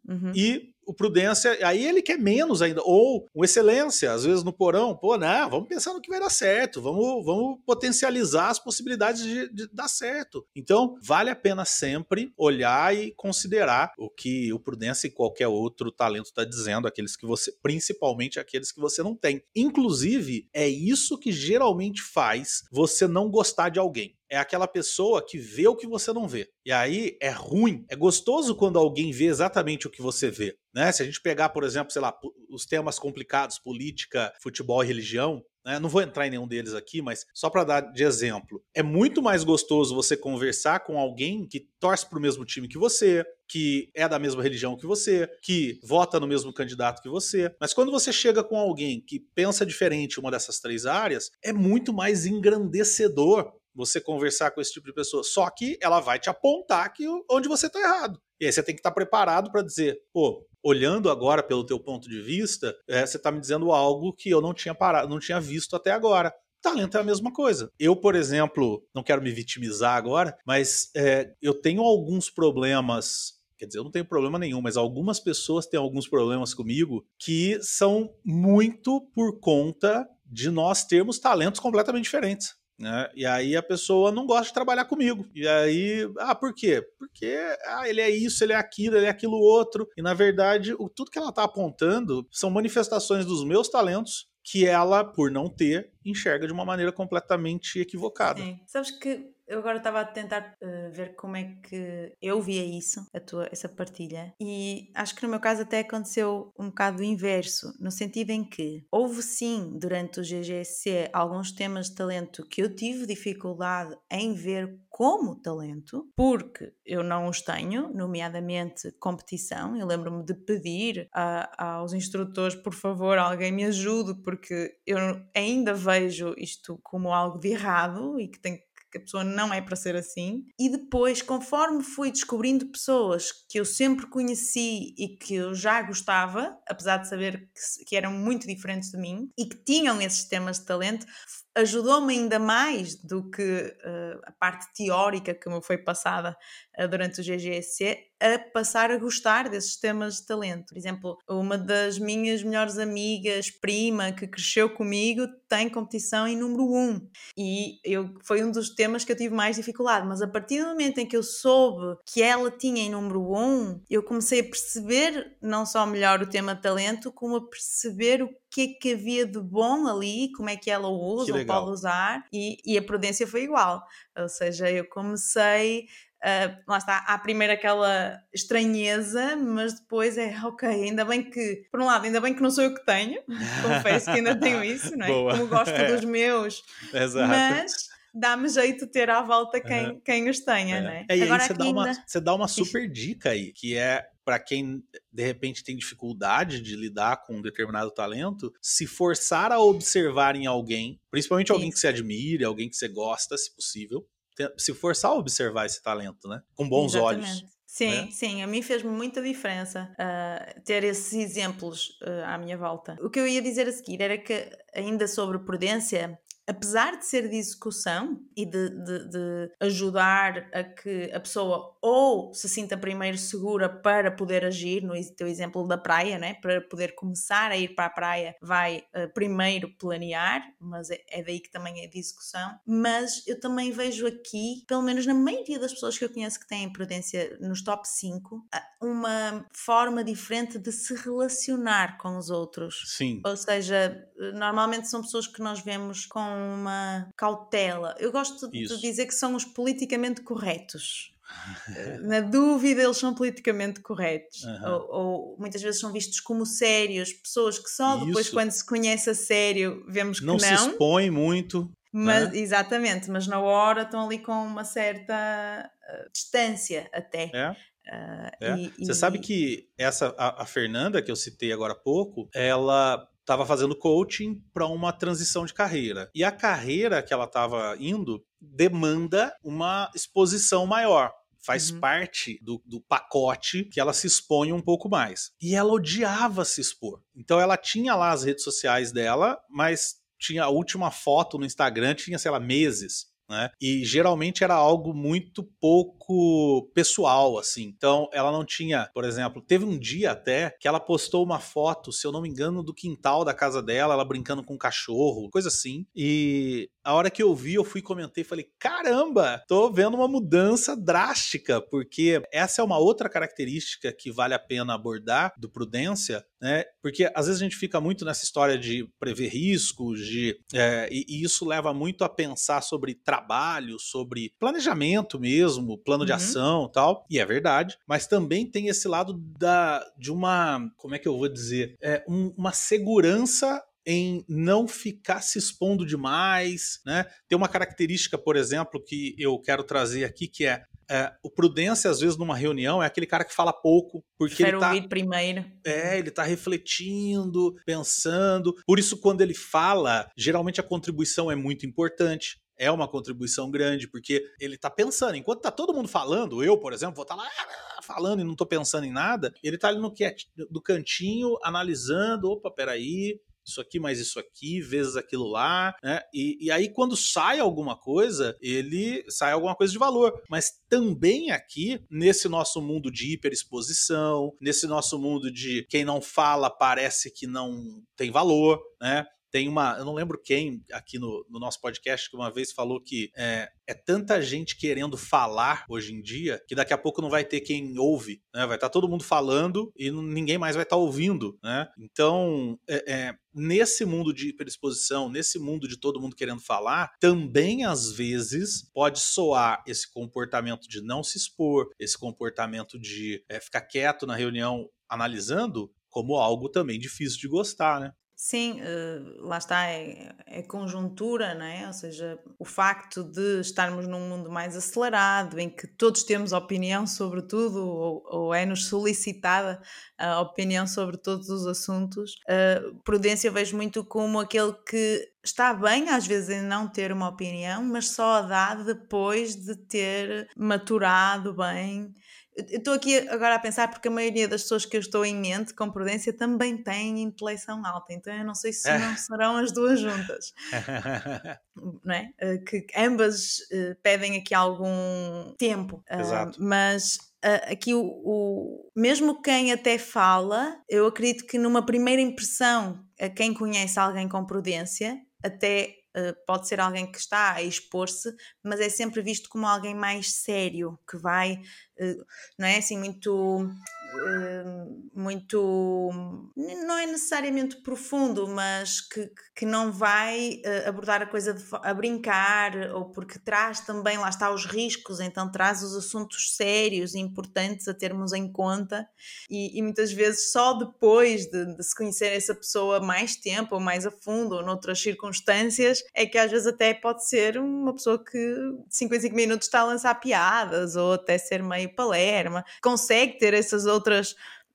Speaker 2: Uhum. E o Prudência, aí ele quer menos ainda, ou o Excelência, às vezes no porão, pô, não, vamos pensar no que vai dar certo, vamos, vamos potencializar as possibilidades de, de dar certo. Então, vale a pena sempre olhar e considerar o que o Prudência e qualquer outro talento está dizendo, aqueles que você, principalmente aqueles que você não tem. Inclusive, é isso que geralmente faz você não gostar de alguém é aquela pessoa que vê o que você não vê. E aí é ruim. É gostoso quando alguém vê exatamente o que você vê. Né? Se a gente pegar, por exemplo, sei lá, os temas complicados, política, futebol e religião, né? Não vou entrar em nenhum deles aqui, mas só para dar de exemplo, é muito mais gostoso você conversar com alguém que torce para o mesmo time que você, que é da mesma religião que você, que vota no mesmo candidato que você. Mas quando você chega com alguém que pensa diferente em uma dessas três áreas, é muito mais engrandecedor você conversar com esse tipo de pessoa. Só que ela vai te apontar que onde você está errado. E aí você tem que estar tá preparado para dizer, pô, olhando agora pelo teu ponto de vista, é, você está me dizendo algo que eu não tinha parado, não tinha visto até agora. Talento é a mesma coisa. Eu, por exemplo, não quero me vitimizar agora, mas é, eu tenho alguns problemas Quer dizer, eu não tenho problema nenhum, mas algumas pessoas têm alguns problemas comigo que são muito por conta de nós termos talentos completamente diferentes. Né? E aí a pessoa não gosta de trabalhar comigo. E aí, ah, por quê? Porque ah, ele é isso, ele é aquilo, ele é aquilo outro. E na verdade, o, tudo que ela está apontando são manifestações dos meus talentos que ela, por não ter, enxerga de uma maneira completamente equivocada.
Speaker 3: Sim. Sabes que eu agora estava a tentar uh, ver como é que eu via isso, a tua, essa partilha, e acho que no meu caso até aconteceu um bocado o inverso, no sentido em que houve sim, durante o GGC, alguns temas de talento que eu tive dificuldade em ver como talento, porque eu não os tenho, nomeadamente competição. Eu lembro-me de pedir a, aos instrutores, por favor, alguém me ajude, porque eu ainda vejo isto como algo de errado e que tem que a pessoa não é para ser assim. E depois, conforme fui descobrindo pessoas que eu sempre conheci e que eu já gostava, apesar de saber que, que eram muito diferentes de mim e que tinham esses temas de talento, ajudou-me ainda mais do que uh, a parte teórica que me foi passada uh, durante o GGSC a passar a gostar desses temas de talento. Por exemplo, uma das minhas melhores amigas, prima, que cresceu comigo, tem competição em número 1 um, e eu, foi um dos temas que eu tive mais dificuldade, mas a partir do momento em que eu soube que ela tinha em número 1, um, eu comecei a perceber não só melhor o tema de talento, como a perceber o que é que havia de bom ali, como é que ela o usa ou pode usar, e, e a prudência foi igual. Ou seja, eu comecei Uh, lá está, há primeiro aquela estranheza, mas depois é ok, ainda bem que, por um lado, ainda bem que não sou eu que tenho, confesso que ainda tenho isso, não é? Boa. Como gosto é. dos meus, Exato. mas dá-me jeito ter à volta quem, uhum. quem os tenha, é. não é?
Speaker 2: é e Agora, aí você dá, ainda... uma, você dá uma super dica aí, que é para quem de repente tem dificuldade de lidar com um determinado talento, se forçar a observar em alguém, principalmente alguém que você admire, alguém que você gosta, se possível, se forçar a observar esse talento, né? Com bons Exatamente. olhos.
Speaker 3: Sim, né? sim, a mim fez muita diferença uh, ter esses exemplos uh, à minha volta. O que eu ia dizer a seguir era que, ainda sobre prudência, apesar de ser de execução e de, de, de, ajudar a que a pessoa ou se sinta primeiro segura para poder agir, no teu exemplo da praia, né? para poder começar a ir para a praia, vai uh, primeiro planear, mas é, é, daí que também é de execução. Mas eu também vejo aqui, pelo menos na maioria das pessoas que eu conheço que têm prudência nos top 5, uma forma diferente de se relacionar com os outros.
Speaker 2: Sim.
Speaker 3: Ou seja, normalmente são pessoas que nós vemos com uma cautela. Eu gosto Isso. de dizer que são os politicamente corretos. Na dúvida, eles são politicamente corretos. Uhum. Ou, ou, muitas vezes são vistos como sérios, pessoas que só depois, Isso. quando se conhece a sério, vemos que não.
Speaker 2: Não se expõe muito.
Speaker 3: Mas, né? Exatamente, mas na hora estão ali com uma certa uh, distância até.
Speaker 2: É. Uh, é. E, Você e... sabe que essa a, a, Fernanda que eu citei agora há pouco, ela estava fazendo coaching para uma transição de carreira. E a carreira que ela estava indo demanda uma exposição maior faz uhum. parte do, do, pacote que ela se expõe um pouco mais. E ela odiava se expor. Então ela tinha lá as redes sociais dela, mas tinha a última foto no Instagram, tinha, sei lá, meses. Né? E geralmente era algo muito pouco pouco pessoal, assim. Então, ela não tinha, por exemplo, teve um dia até que ela postou uma foto, se eu não me engano, do quintal da casa dela, ela brincando com um cachorro, coisa assim. E a hora que eu vi, eu fui comentei e falei: caramba, tô vendo uma mudança drástica, porque essa é uma outra característica que vale a pena abordar do Prudência, né? Porque às vezes a gente fica muito nessa história de prever riscos, de é, e, e, isso leva muito a pensar sobre trabalho, sobre planejamento mesmo, plano uhum. de ação tal. E é verdade, mas também tem esse lado da, de uma, como é que eu vou dizer, é, um, uma segurança em não ficar se expondo demais, né? Tem uma característica, por exemplo, que eu quero trazer aqui, que é, é o prudência, às vezes, numa reunião, é aquele cara que fala pouco, porque
Speaker 3: Quero
Speaker 2: ele tá...
Speaker 3: primeiro.
Speaker 2: É, ele tá refletindo, pensando. Por isso, quando ele fala, geralmente a contribuição é muito importante é uma contribuição grande, porque ele tá pensando. Enquanto tá todo mundo falando, eu, por exemplo, vou estar tá lá ah, falando e não tô pensando em nada, ele tá ali no, do cantinho, analisando, opa, peraí, isso aqui mais isso aqui, vezes aquilo lá, né? E, e aí, quando sai alguma coisa, ele sai alguma coisa de valor. Mas também aqui, nesse nosso mundo de hiperexposição, nesse nosso mundo de quem não fala parece que não tem valor, né? Tem uma, eu não lembro quem aqui no, no nosso podcast que uma vez falou que é, é, tanta gente querendo falar hoje em dia que daqui a pouco não vai ter quem ouve, né? Vai estar tá todo mundo falando e ninguém mais vai estar tá ouvindo, né? Então, é, é, nesse mundo de hiperexposição, nesse mundo de todo mundo querendo falar, também às vezes pode soar esse comportamento de não se expor, esse comportamento de é, ficar quieto na reunião analisando como algo também difícil de gostar, né?
Speaker 3: Sim, uh, lá está, é, é, conjuntura, não é? Ou seja, o facto de estarmos num mundo mais acelerado, em que todos temos opinião sobre tudo, ou, ou é-nos solicitada a opinião sobre todos os assuntos, uh, prudência vejo muito como aquele que está bem às vezes em não ter uma opinião, mas só a dá depois de ter maturado bem estou aqui agora a pensar porque a maioria das pessoas que eu estou em mente com prudência também têm intelecção alta, então eu não sei se não serão as duas juntas. não é? Eh, que ambas uh, pedem aqui algum tempo. Uh, mas uh, aqui o, o, mesmo quem até fala, eu acredito que numa primeira impressão, a quem conhece alguém com prudência, até pode ser alguém que está a expor-se, mas é sempre visto como alguém mais sério, que vai não é assim muito muito não é necessariamente profundo, mas que, que não vai uh, abordar a coisa de, a brincar, ou porque traz também, lá está, os riscos, então traz os assuntos sérios e importantes a termos em conta, e, e muitas vezes só depois de, de, se conhecer essa pessoa mais tempo, ou mais a fundo, ou noutras circunstâncias, é que às vezes até pode ser uma pessoa que de 5 em 5 minutos está a lançar piadas, ou até ser meio palerma, consegue ter essas outras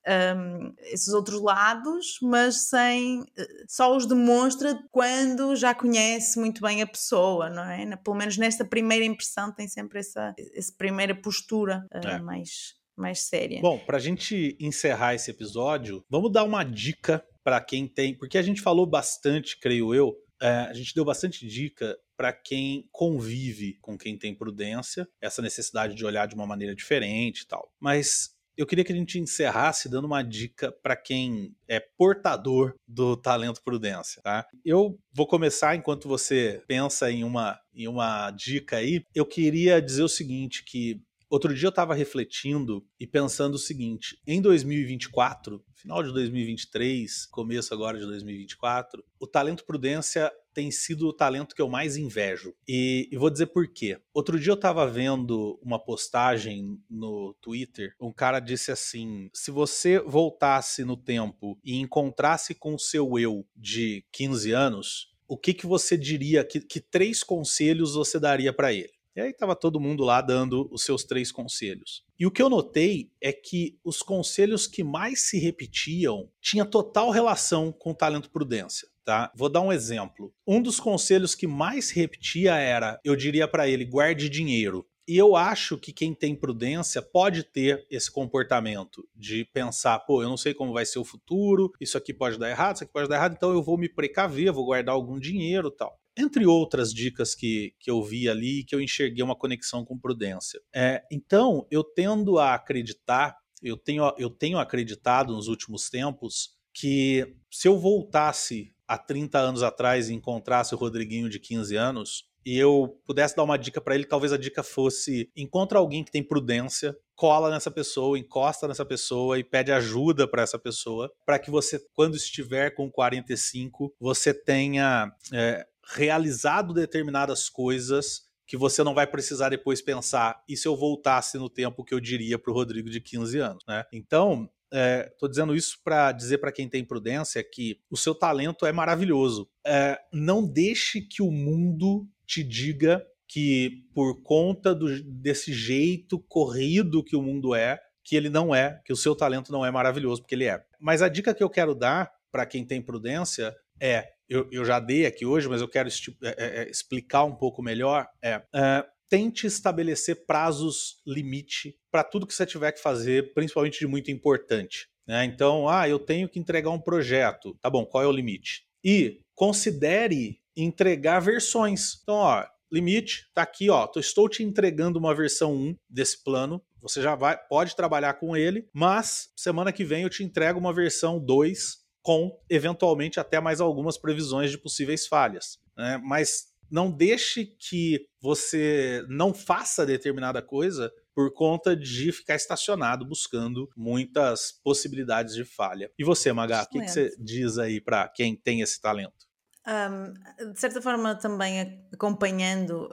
Speaker 3: um, esses outros lados, mas sem eh, só os demonstra quando já conhece muito bem a pessoa, não é? Pelo menos nesta primeira impressão tem sempre essa, essa primeira postura uh, é. mais, mais séria.
Speaker 2: Bom, para a gente encerrar esse episódio, vamos dar uma dica para quem tem, porque a gente falou bastante, creio eu, é, a gente deu bastante dica para quem convive com quem tem prudência, essa necessidade de olhar de uma maneira diferente e tal. Mas eu queria que a gente encerrasse dando uma dica para quem é portador do talento prudência, tá? Eu vou começar enquanto você pensa em uma, em uma dica aí. Eu queria dizer o seguinte, que Outro dia eu estava refletindo e pensando o seguinte: em 2024, final de 2023, começo agora de 2024, o talento prudência tem sido o talento que eu mais invejo. E, e vou dizer por quê. Outro dia eu estava vendo uma postagem no Twitter, um cara disse assim: se você voltasse no tempo e encontrasse com o seu eu de 15 anos, o que, que você diria, que, que três conselhos você daria para ele? E aí estava todo mundo lá dando os seus três conselhos. E o que eu notei é que os conselhos que mais se repetiam tinha total relação com o talento prudência. Tá? Vou dar um exemplo. Um dos conselhos que mais repetia era, eu diria para ele, guarde dinheiro. E eu acho que quem tem prudência pode ter esse comportamento de pensar, pô, eu não sei como vai ser o futuro, isso aqui pode dar errado, isso aqui pode dar errado, então eu vou me precaver, vou guardar algum dinheiro tal. entre outras dicas que, que eu vi ali que eu enxerguei uma conexão com prudência. É, então, eu tendo a acreditar, eu tenho, eu tenho acreditado nos últimos tempos que se eu voltasse há 30 anos atrás e encontrasse o Rodriguinho de 15 anos, e eu pudesse dar uma dica para ele, talvez a dica fosse: encontra alguém que tem prudência, cola nessa pessoa, encosta nessa pessoa e pede ajuda para essa pessoa, para que você, quando estiver com 45, você tenha é, realizado determinadas coisas que você não vai precisar depois pensar, e se eu voltasse no tempo que eu diria para o Rodrigo de 15 anos, né? Então, Estou é, dizendo isso para dizer para quem tem prudência que o seu talento é maravilhoso. É, não deixe que o mundo te diga que por conta do, desse jeito corrido que o mundo é, que ele não é, que o seu talento não é maravilhoso, porque ele é. Mas a dica que eu quero dar para quem tem prudência é, eu, eu, já dei aqui hoje, mas eu quero é, é, é, explicar um pouco melhor, é, é tente estabelecer prazos limite para tudo que você tiver que fazer, principalmente de muito importante. Né? Então, ah, eu tenho que entregar um projeto. Tá bom, qual é o limite? E considere entregar versões. Então, ó, limite, tá aqui, ó, estou te entregando uma versão 1 desse plano. Você já vai, pode trabalhar com ele, mas semana que vem eu te entrego uma versão 2 com eventualmente até mais algumas previsões de possíveis falhas. Né? Mas não deixe que você não faça determinada coisa por conta de ficar estacionado buscando muitas possibilidades de falha. E você, Magá, o que, que, você diz aí para quem tem esse talento?
Speaker 3: Um, de certa forma, também acompanhando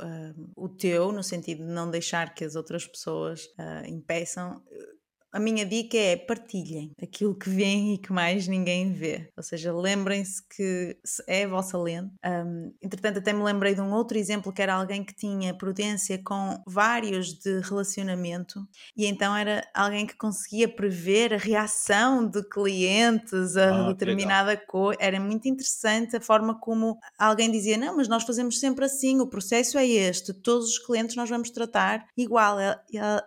Speaker 3: o teu, no sentido de não deixar que as outras pessoas uh, impeçam, a minha dica é partilhem aquilo que vêem e que mais ninguém vê. Ou seja, lembrem-se que é a vossa lente. Um, entretanto, até me lembrei de um outro exemplo que era alguém que tinha prudência com vários de relacionamento e então era alguém que conseguia prever a reação de clientes a ah, determinada coisa. Era muito interessante a forma como alguém dizia: Não, mas nós fazemos sempre assim, o processo é este, todos os clientes nós vamos tratar igual.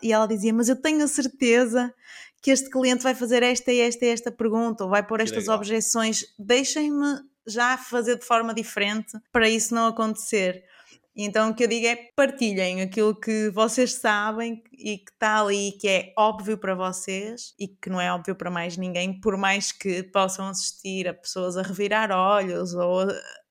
Speaker 3: E ela dizia: Mas eu tenho a certeza que este cliente vai fazer esta e esta e esta pergunta, ou vai pôr estas objeções, deixem-me já fazer de forma diferente para isso não acontecer. Então o que eu digo é partilhem aquilo que vocês sabem e que está ali, que é óbvio para vocês e que não é óbvio para mais ninguém, por mais que possam assistir a pessoas a revirar olhos ou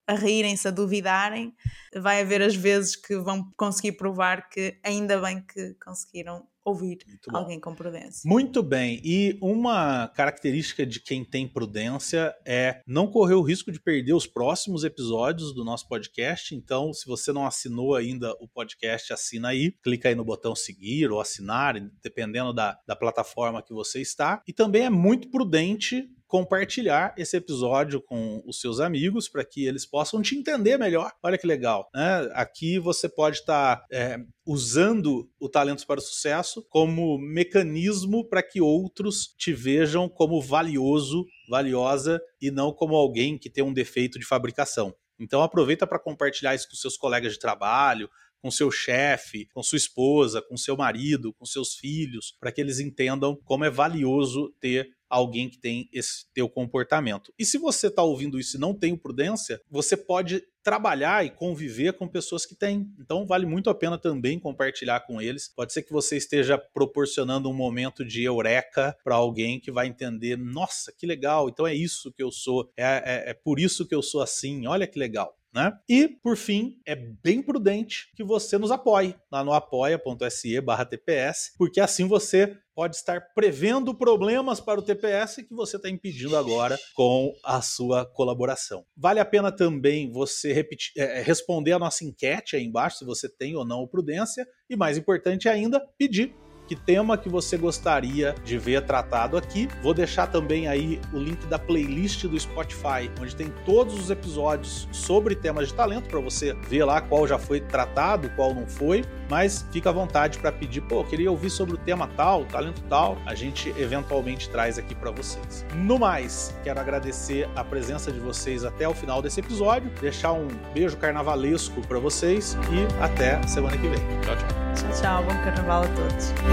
Speaker 3: a rirem-se, a duvidarem, vai haver as vezes que vão conseguir provar que ainda bem que conseguiram ouvir alguém com prudência.
Speaker 2: Muito bem. E uma característica de quem tem prudência é não correr o risco de perder os próximos episódios do nosso podcast. Então, se você não assinou ainda o podcast, assina aí. Clica aí no botão seguir ou assinar, dependendo da, da plataforma que você está. E também é muito prudente compartilhar esse episódio com os seus amigos para que eles possam te entender melhor. Olha que legal. Né? Aqui você pode estar tá, é, usando o Talentos para o Sucesso como mecanismo para que outros te vejam como valioso, valiosa e não como alguém que tem um defeito de fabricação. Então aproveita para compartilhar isso com seus colegas de trabalho, com seu chefe, com sua esposa, com seu marido, com seus filhos, para que eles entendam como é valioso ter alguém que tem esse teu comportamento. E se você está ouvindo isso e não tem prudência, você pode trabalhar e conviver com pessoas que têm. Então vale muito a pena também compartilhar com eles. Pode ser que você esteja proporcionando um momento de eureka para alguém que vai entender, nossa, que legal, então é isso que eu sou, é, é, é por isso que eu sou assim, olha que legal. Né? E, por fim, é bem prudente que você nos apoie lá no apoia.se TPS, porque assim você pode estar prevendo problemas para o TPS que você está impedindo agora com a sua colaboração. Vale a pena também você repetir, é, responder a nossa enquete aí embaixo, se você tem ou não prudência, e mais importante ainda, pedir que tema que você gostaria de ver tratado aqui. Vou deixar também aí o link da playlist do Spotify, onde tem todos os episódios sobre temas de talento para você ver lá qual já foi tratado, qual não foi. Mas fica à vontade para pedir, pô, queria ouvir sobre o tema tal, talento tal. A gente eventualmente traz aqui para vocês. No mais, quero agradecer a presença de vocês até o final desse episódio, deixar um beijo carnavalesco para vocês e até semana que vem. Tchau, tchau.
Speaker 3: Tchau, tchau. Bom carnaval a todos.